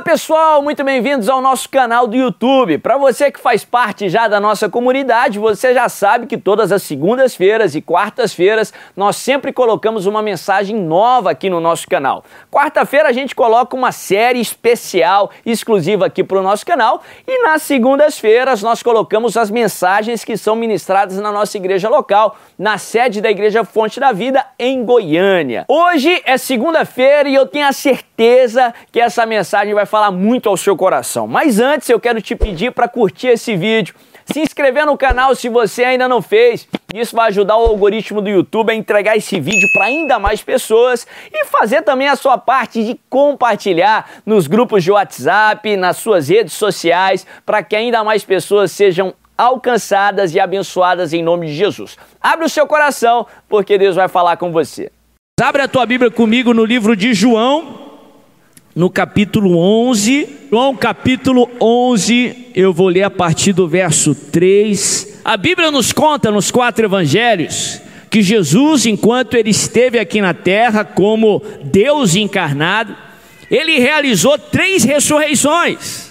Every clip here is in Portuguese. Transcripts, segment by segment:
Olá pessoal, muito bem-vindos ao nosso canal do YouTube. Para você que faz parte já da nossa comunidade, você já sabe que todas as segundas-feiras e quartas-feiras nós sempre colocamos uma mensagem nova aqui no nosso canal. Quarta-feira a gente coloca uma série especial exclusiva aqui para o nosso canal e nas segundas-feiras nós colocamos as mensagens que são ministradas na nossa igreja local, na sede da Igreja Fonte da Vida em Goiânia. Hoje é segunda-feira e eu tenho a certeza que essa mensagem mensagem vai falar muito ao seu coração. Mas antes eu quero te pedir para curtir esse vídeo, se inscrever no canal se você ainda não fez. Isso vai ajudar o algoritmo do YouTube a entregar esse vídeo para ainda mais pessoas e fazer também a sua parte de compartilhar nos grupos de WhatsApp, nas suas redes sociais, para que ainda mais pessoas sejam alcançadas e abençoadas em nome de Jesus. Abre o seu coração, porque Deus vai falar com você. Abre a tua Bíblia comigo no livro de João, no capítulo 11, João capítulo 11, eu vou ler a partir do verso 3. A Bíblia nos conta nos quatro evangelhos que Jesus, enquanto ele esteve aqui na terra como Deus encarnado, ele realizou três ressurreições.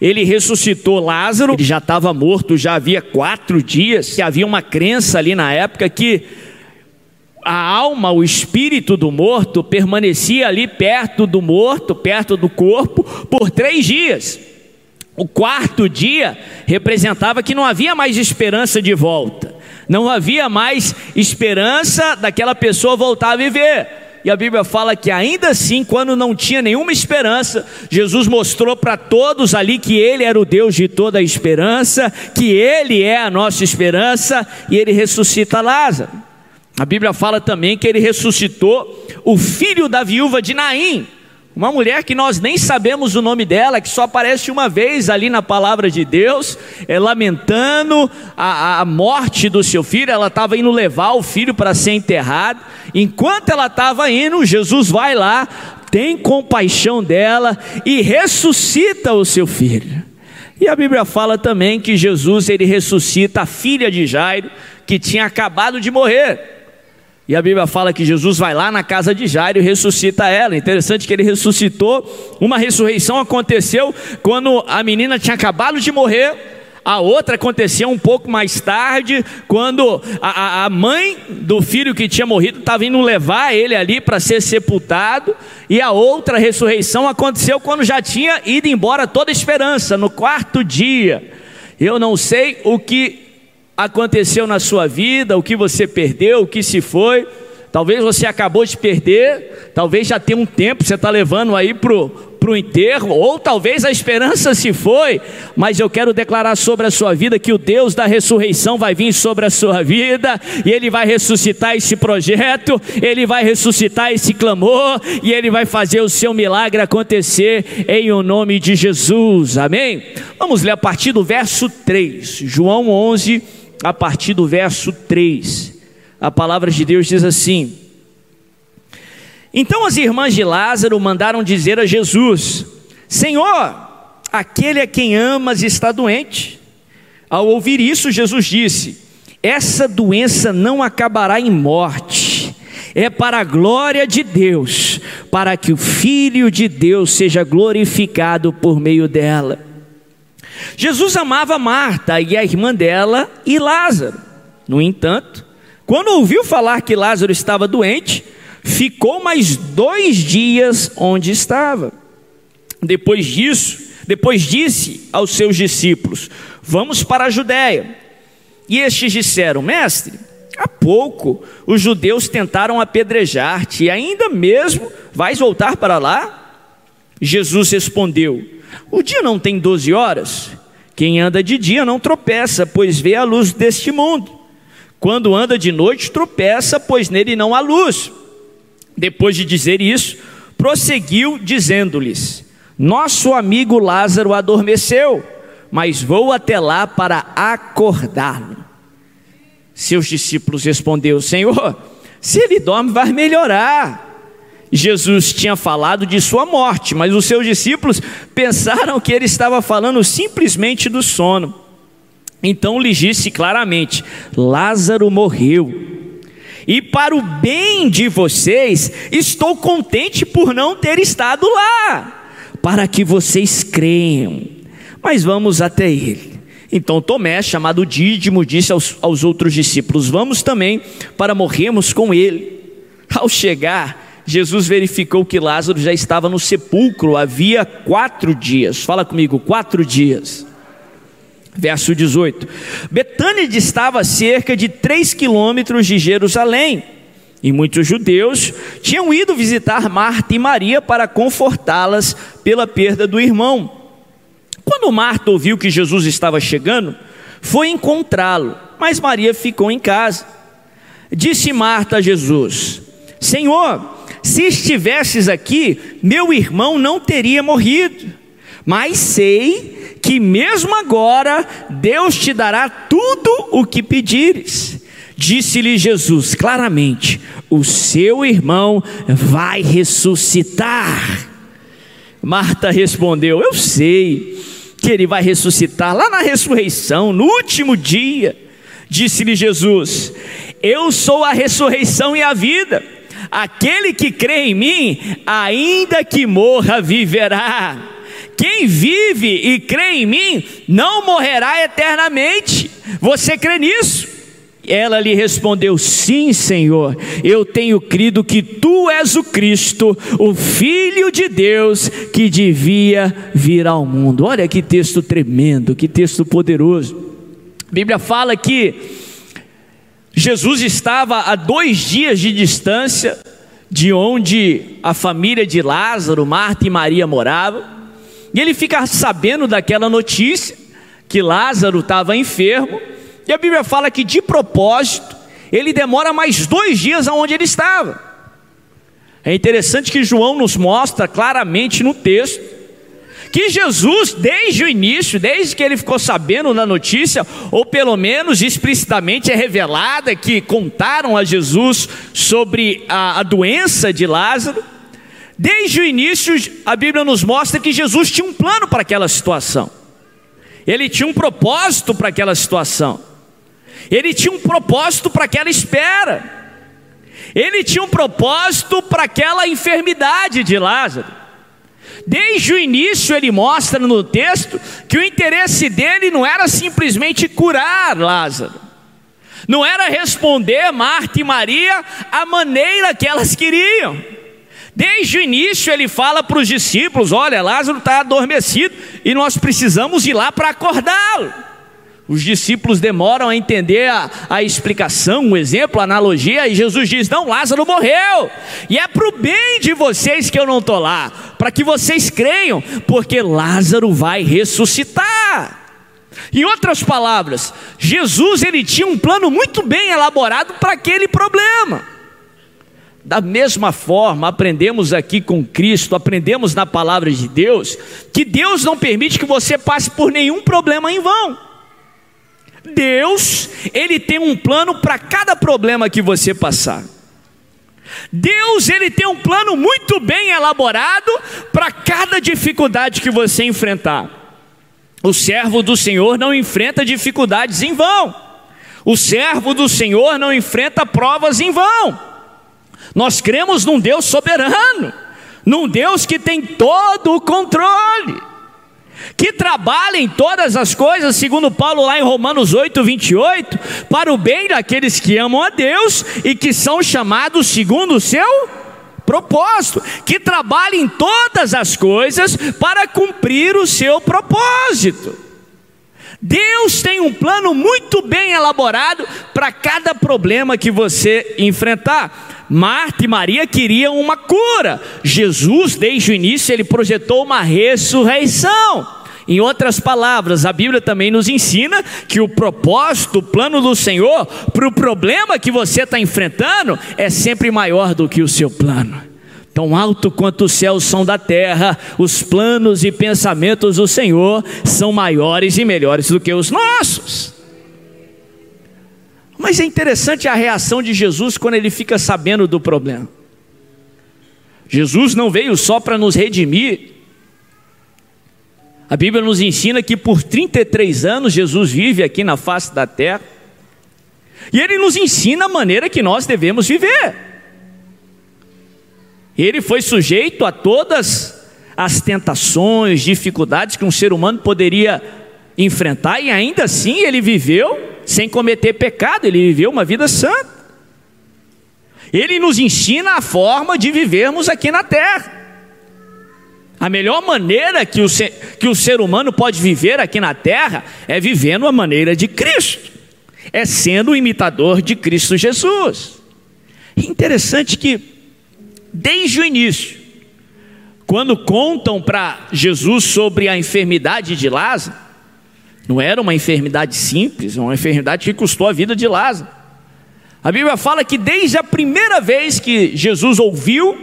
Ele ressuscitou Lázaro, ele já estava morto, já havia quatro dias, e havia uma crença ali na época que a alma, o espírito do morto, permanecia ali perto do morto, perto do corpo, por três dias. O quarto dia representava que não havia mais esperança de volta, não havia mais esperança daquela pessoa voltar a viver. E a Bíblia fala que ainda assim, quando não tinha nenhuma esperança, Jesus mostrou para todos ali que Ele era o Deus de toda a esperança, que Ele é a nossa esperança, e Ele ressuscita Lázaro. A Bíblia fala também que ele ressuscitou o filho da viúva de Naim, uma mulher que nós nem sabemos o nome dela, que só aparece uma vez ali na palavra de Deus, é, lamentando a, a morte do seu filho. Ela estava indo levar o filho para ser enterrado. Enquanto ela estava indo, Jesus vai lá, tem compaixão dela e ressuscita o seu filho. E a Bíblia fala também que Jesus ele ressuscita a filha de Jairo, que tinha acabado de morrer. E a Bíblia fala que Jesus vai lá na casa de Jairo e ressuscita ela. Interessante que ele ressuscitou. Uma ressurreição aconteceu quando a menina tinha acabado de morrer. A outra aconteceu um pouco mais tarde, quando a, a mãe do filho que tinha morrido estava indo levar ele ali para ser sepultado. E a outra ressurreição aconteceu quando já tinha ido embora toda a esperança, no quarto dia. Eu não sei o que aconteceu na sua vida, o que você perdeu, o que se foi. Talvez você acabou de perder, talvez já tem um tempo, você está levando aí para o enterro, ou talvez a esperança se foi, mas eu quero declarar sobre a sua vida que o Deus da ressurreição vai vir sobre a sua vida, e Ele vai ressuscitar esse projeto, Ele vai ressuscitar esse clamor, e Ele vai fazer o seu milagre acontecer em o nome de Jesus, amém? Vamos ler a partir do verso 3, João 11, a partir do verso 3. A palavra de Deus diz assim: Então as irmãs de Lázaro mandaram dizer a Jesus: Senhor, aquele a quem amas está doente. Ao ouvir isso, Jesus disse: Essa doença não acabará em morte, é para a glória de Deus, para que o Filho de Deus seja glorificado por meio dela. Jesus amava Marta e a irmã dela e Lázaro. No entanto, quando ouviu falar que Lázaro estava doente, ficou mais dois dias onde estava. Depois disso, depois disse aos seus discípulos: Vamos para a Judéia. E estes disseram: Mestre, há pouco os judeus tentaram apedrejar-te, e ainda mesmo vais voltar para lá? Jesus respondeu: O dia não tem doze horas? Quem anda de dia não tropeça, pois vê a luz deste mundo. Quando anda de noite, tropeça, pois nele não há luz. Depois de dizer isso, prosseguiu, dizendo-lhes: Nosso amigo Lázaro adormeceu, mas vou até lá para acordá-lo. Seus discípulos respondeu: Senhor, se ele dorme, vai melhorar. Jesus tinha falado de sua morte, mas os seus discípulos pensaram que ele estava falando simplesmente do sono. Então lhe disse claramente: Lázaro morreu. E para o bem de vocês, estou contente por não ter estado lá, para que vocês creiam. Mas vamos até ele. Então Tomé, chamado Dídimo, disse aos, aos outros discípulos: Vamos também para morrermos com ele. Ao chegar, Jesus verificou que Lázaro já estava no sepulcro havia quatro dias. Fala comigo, quatro dias. Verso 18: Betânia estava a cerca de três quilômetros de Jerusalém, e muitos judeus tinham ido visitar Marta e Maria para confortá-las pela perda do irmão. Quando Marta ouviu que Jesus estava chegando, foi encontrá-lo, mas Maria ficou em casa. Disse Marta a Jesus: Senhor, se estivesses aqui, meu irmão não teria morrido. Mas sei que mesmo agora Deus te dará tudo o que pedires. Disse-lhe Jesus claramente: O seu irmão vai ressuscitar. Marta respondeu: Eu sei que ele vai ressuscitar lá na ressurreição, no último dia. Disse-lhe Jesus: Eu sou a ressurreição e a vida. Aquele que crê em mim, ainda que morra, viverá. Quem vive e crê em mim, não morrerá eternamente. Você crê nisso? Ela lhe respondeu: Sim, Senhor, eu tenho crido que tu és o Cristo, o Filho de Deus que devia vir ao mundo. Olha que texto tremendo, que texto poderoso. A Bíblia fala que Jesus estava a dois dias de distância de onde a família de Lázaro, Marta e Maria moravam, e ele fica sabendo daquela notícia que Lázaro estava enfermo e a Bíblia fala que de propósito, ele demora mais dois dias aonde ele estava. É interessante que João nos mostra claramente no texto que Jesus, desde o início, desde que ele ficou sabendo da notícia, ou pelo menos explicitamente é revelada que contaram a Jesus sobre a, a doença de Lázaro, desde o início a Bíblia nos mostra que Jesus tinha um plano para aquela situação, ele tinha um propósito para aquela situação. Ele tinha um propósito para aquela espera. Ele tinha um propósito para aquela enfermidade de Lázaro. Desde o início ele mostra no texto que o interesse dele não era simplesmente curar Lázaro. Não era responder Marta e Maria a maneira que elas queriam. Desde o início ele fala para os discípulos: olha, Lázaro está adormecido e nós precisamos ir lá para acordá-lo. Os discípulos demoram a entender a, a, explicação, o exemplo, a analogia, e Jesus diz: Não, Lázaro morreu, e é para o bem de vocês que eu não estou lá, para que vocês creiam, porque Lázaro vai ressuscitar. Em outras palavras, Jesus ele tinha um plano muito bem elaborado para aquele problema. Da mesma forma, aprendemos aqui com Cristo, aprendemos na palavra de Deus, que Deus não permite que você passe por nenhum problema em vão. Deus, ele tem um plano para cada problema que você passar. Deus, ele tem um plano muito bem elaborado para cada dificuldade que você enfrentar. O servo do Senhor não enfrenta dificuldades em vão. O servo do Senhor não enfrenta provas em vão. Nós cremos num Deus soberano, num Deus que tem todo o controle que trabalhem todas as coisas, segundo Paulo lá em Romanos 8, 28, para o bem daqueles que amam a Deus e que são chamados segundo o seu propósito, que trabalhem todas as coisas para cumprir o seu propósito. Deus tem um plano muito bem elaborado para cada problema que você enfrentar. Marta e Maria queriam uma cura. Jesus, desde o início, ele projetou uma ressurreição. Em outras palavras, a Bíblia também nos ensina que o propósito, o plano do Senhor para o problema que você está enfrentando é sempre maior do que o seu plano. Tão alto quanto os céus são da terra, os planos e pensamentos do Senhor são maiores e melhores do que os nossos. Mas é interessante a reação de Jesus quando ele fica sabendo do problema. Jesus não veio só para nos redimir, a Bíblia nos ensina que por 33 anos Jesus vive aqui na face da terra. E ele nos ensina a maneira que nós devemos viver. Ele foi sujeito a todas as tentações, dificuldades que um ser humano poderia enfrentar, e ainda assim ele viveu sem cometer pecado, ele viveu uma vida santa. Ele nos ensina a forma de vivermos aqui na terra. A melhor maneira que o, ser, que o ser humano pode viver aqui na terra é vivendo a maneira de Cristo, é sendo o imitador de Cristo Jesus. interessante que, desde o início, quando contam para Jesus sobre a enfermidade de Lázaro, não era uma enfermidade simples, uma enfermidade que custou a vida de Lázaro. A Bíblia fala que desde a primeira vez que Jesus ouviu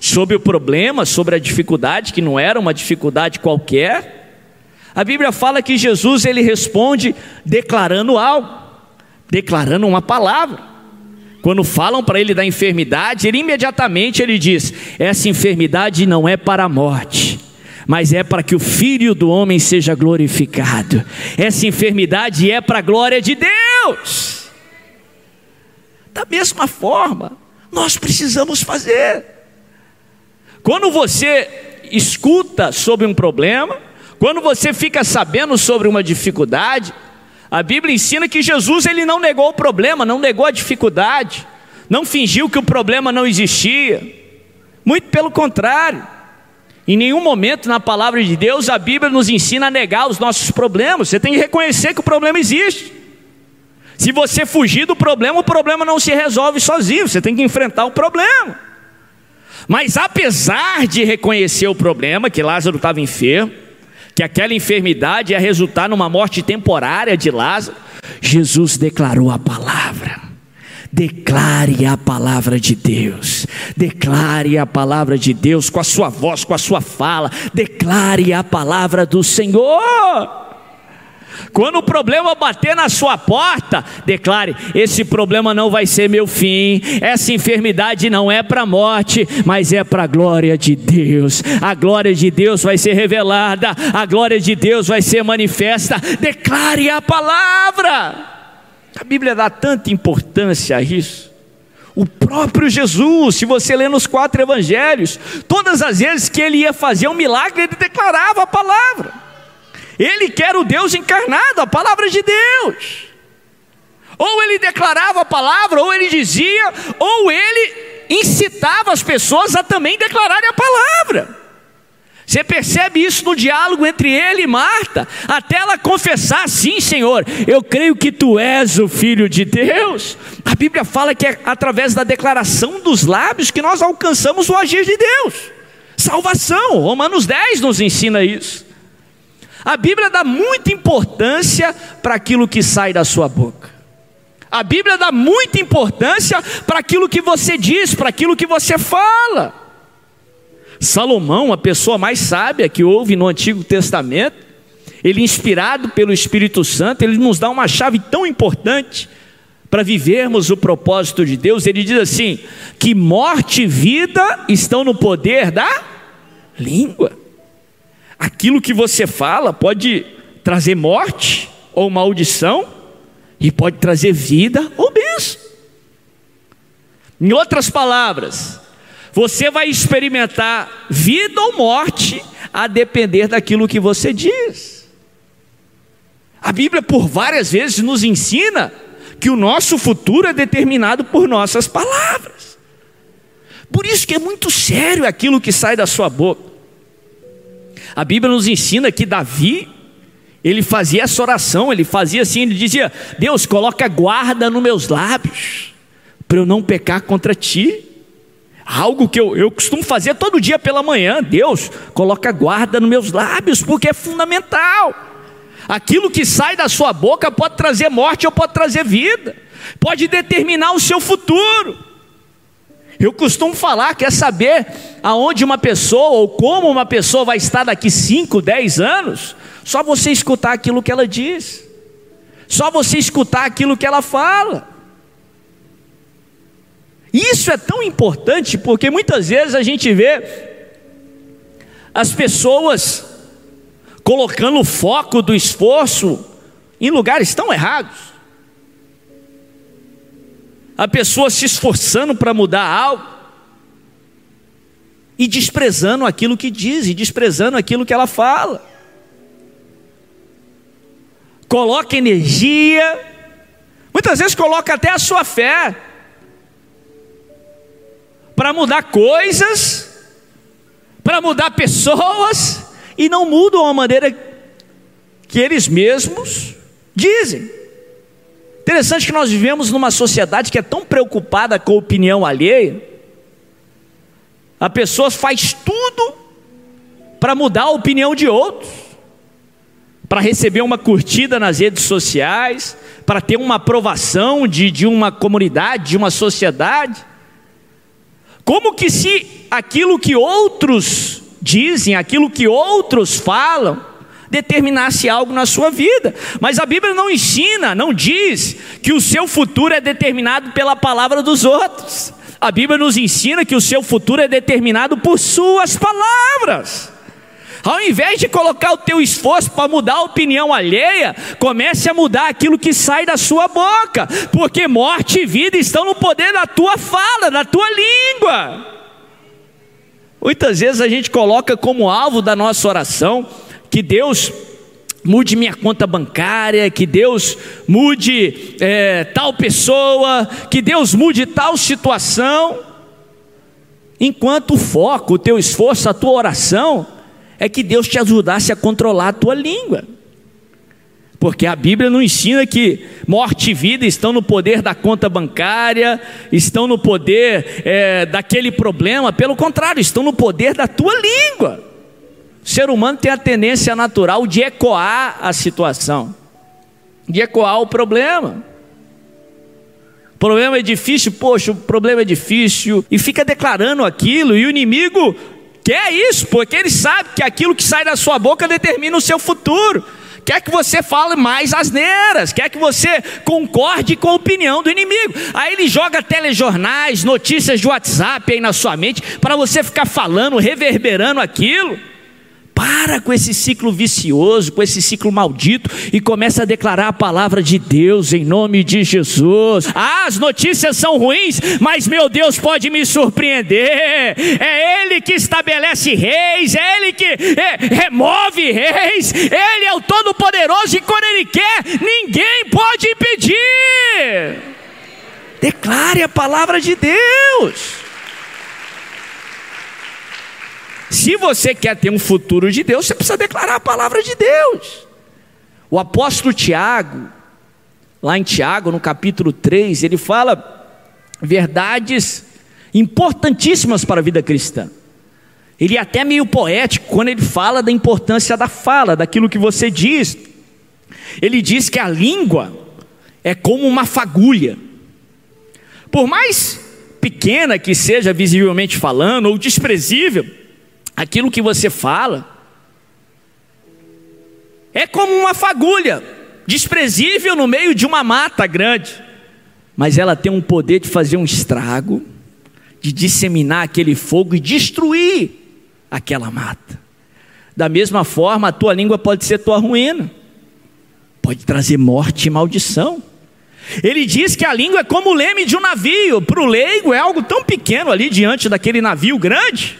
sobre o problema, sobre a dificuldade, que não era uma dificuldade qualquer, a Bíblia fala que Jesus ele responde declarando algo, declarando uma palavra. Quando falam para ele da enfermidade, ele imediatamente ele diz: essa enfermidade não é para a morte, mas é para que o Filho do homem seja glorificado. Essa enfermidade é para a glória de Deus. Da mesma forma, nós precisamos fazer. Quando você escuta sobre um problema, quando você fica sabendo sobre uma dificuldade, a Bíblia ensina que Jesus ele não negou o problema, não negou a dificuldade, não fingiu que o problema não existia. Muito pelo contrário. Em nenhum momento na palavra de Deus a Bíblia nos ensina a negar os nossos problemas. Você tem que reconhecer que o problema existe. Se você fugir do problema, o problema não se resolve sozinho, você tem que enfrentar o problema. Mas apesar de reconhecer o problema, que Lázaro estava enfermo, que aquela enfermidade ia resultar numa morte temporária de Lázaro, Jesus declarou a palavra. Declare a palavra de Deus, declare a palavra de Deus com a sua voz, com a sua fala, declare a palavra do Senhor. Quando o problema bater na sua porta, declare: esse problema não vai ser meu fim, essa enfermidade não é para a morte, mas é para a glória de Deus. A glória de Deus vai ser revelada, a glória de Deus vai ser manifesta. Declare a palavra. A Bíblia dá tanta importância a isso. O próprio Jesus, se você ler nos quatro evangelhos, todas as vezes que ele ia fazer um milagre, ele declarava a palavra. Ele quer o Deus encarnado, a palavra de Deus. Ou ele declarava a palavra, ou ele dizia, ou ele incitava as pessoas a também declararem a palavra. Você percebe isso no diálogo entre ele e Marta, até ela confessar: sim, Senhor, eu creio que tu és o Filho de Deus. A Bíblia fala que é através da declaração dos lábios que nós alcançamos o agir de Deus. Salvação, Romanos 10 nos ensina isso. A Bíblia dá muita importância para aquilo que sai da sua boca. A Bíblia dá muita importância para aquilo que você diz, para aquilo que você fala. Salomão, a pessoa mais sábia que houve no Antigo Testamento, ele inspirado pelo Espírito Santo, ele nos dá uma chave tão importante para vivermos o propósito de Deus. Ele diz assim: que morte e vida estão no poder da língua. Aquilo que você fala pode trazer morte ou maldição, e pode trazer vida ou bênção. Em outras palavras, você vai experimentar vida ou morte a depender daquilo que você diz. A Bíblia, por várias vezes, nos ensina que o nosso futuro é determinado por nossas palavras. Por isso que é muito sério aquilo que sai da sua boca. A Bíblia nos ensina que Davi, ele fazia essa oração, ele fazia assim, ele dizia: Deus, coloca guarda nos meus lábios, para eu não pecar contra ti. Algo que eu, eu costumo fazer todo dia pela manhã. Deus, coloca guarda nos meus lábios, porque é fundamental. Aquilo que sai da sua boca pode trazer morte ou pode trazer vida, pode determinar o seu futuro. Eu costumo falar, quer saber aonde uma pessoa ou como uma pessoa vai estar daqui 5, 10 anos? Só você escutar aquilo que ela diz. Só você escutar aquilo que ela fala. Isso é tão importante porque muitas vezes a gente vê as pessoas colocando o foco do esforço em lugares tão errados a pessoa se esforçando para mudar algo, e desprezando aquilo que diz, e desprezando aquilo que ela fala. Coloca energia, muitas vezes coloca até a sua fé para mudar coisas, para mudar pessoas, e não mudam a maneira que eles mesmos dizem. Interessante que nós vivemos numa sociedade que é tão preocupada com a opinião alheia, a pessoa faz tudo para mudar a opinião de outros, para receber uma curtida nas redes sociais, para ter uma aprovação de, de uma comunidade, de uma sociedade. Como que se aquilo que outros dizem, aquilo que outros falam, determinasse algo na sua vida. Mas a Bíblia não ensina, não diz que o seu futuro é determinado pela palavra dos outros. A Bíblia nos ensina que o seu futuro é determinado por suas palavras. Ao invés de colocar o teu esforço para mudar a opinião alheia, comece a mudar aquilo que sai da sua boca, porque morte e vida estão no poder da tua fala, da tua língua. Muitas vezes a gente coloca como alvo da nossa oração que Deus mude minha conta bancária, que Deus mude é, tal pessoa, que Deus mude tal situação, enquanto o foco, o teu esforço, a tua oração é que Deus te ajudasse a controlar a tua língua. Porque a Bíblia não ensina que morte e vida estão no poder da conta bancária, estão no poder é, daquele problema, pelo contrário, estão no poder da tua língua. O ser humano tem a tendência natural de ecoar a situação, de ecoar o problema. O problema é difícil, poxa, o problema é difícil, e fica declarando aquilo, e o inimigo quer isso, porque ele sabe que aquilo que sai da sua boca determina o seu futuro. Quer que você fale mais asneiras, quer que você concorde com a opinião do inimigo. Aí ele joga telejornais, notícias de WhatsApp aí na sua mente, para você ficar falando, reverberando aquilo. Para com esse ciclo vicioso, com esse ciclo maldito e começa a declarar a palavra de Deus em nome de Jesus. Ah, as notícias são ruins, mas meu Deus pode me surpreender. É Ele que estabelece reis, é Ele que é, remove reis, Ele é o Todo-Poderoso e quando Ele quer, ninguém pode impedir. Declare a palavra de Deus. Se você quer ter um futuro de Deus, você precisa declarar a palavra de Deus. O apóstolo Tiago, lá em Tiago, no capítulo 3, ele fala verdades importantíssimas para a vida cristã. Ele é até meio poético quando ele fala da importância da fala, daquilo que você diz. Ele diz que a língua é como uma fagulha. Por mais pequena que seja visivelmente falando, ou desprezível, aquilo que você fala, é como uma fagulha, desprezível no meio de uma mata grande, mas ela tem um poder de fazer um estrago, de disseminar aquele fogo e destruir aquela mata. Da mesma forma, a tua língua pode ser tua ruína, pode trazer morte e maldição. Ele diz que a língua é como o leme de um navio, para o leigo é algo tão pequeno ali diante daquele navio grande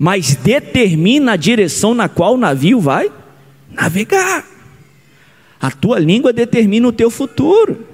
mas determina a direção na qual o navio vai navegar. A tua língua determina o teu futuro.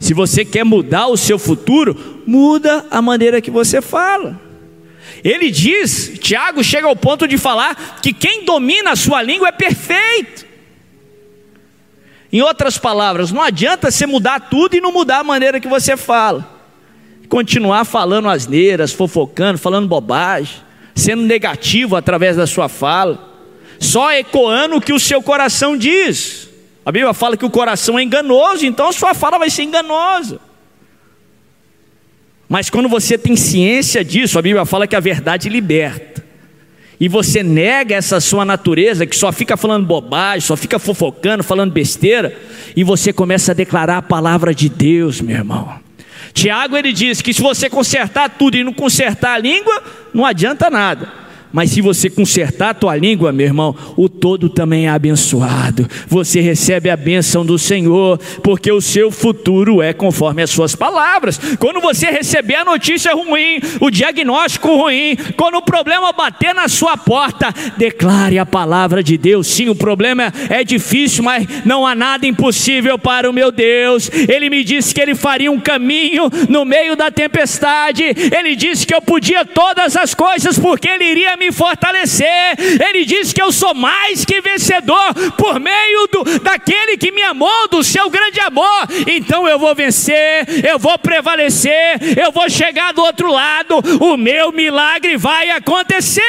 Se você quer mudar o seu futuro, muda a maneira que você fala. Ele diz, Tiago chega ao ponto de falar que quem domina a sua língua é perfeito. Em outras palavras, não adianta você mudar tudo e não mudar a maneira que você fala. Continuar falando asneiras, fofocando, falando bobagem sendo negativo através da sua fala, só ecoando o que o seu coração diz. A Bíblia fala que o coração é enganoso, então a sua fala vai ser enganosa. Mas quando você tem ciência disso, a Bíblia fala que a verdade liberta. E você nega essa sua natureza que só fica falando bobagem, só fica fofocando, falando besteira, e você começa a declarar a palavra de Deus, meu irmão. Tiago ele diz que se você consertar tudo e não consertar a língua, não adianta nada. Mas se você consertar a tua língua, meu irmão, o todo também é abençoado. Você recebe a bênção do Senhor, porque o seu futuro é conforme as suas palavras. Quando você receber a notícia ruim, o diagnóstico ruim, quando o problema bater na sua porta, declare a palavra de Deus. Sim, o problema é difícil, mas não há nada impossível para o meu Deus. Ele me disse que ele faria um caminho no meio da tempestade. Ele disse que eu podia todas as coisas porque ele iria me fortalecer. Ele disse que eu sou mais que vencedor por meio do, daquele que me amou, do seu grande amor. Então eu vou vencer, eu vou prevalecer, eu vou chegar do outro lado. O meu milagre vai acontecer.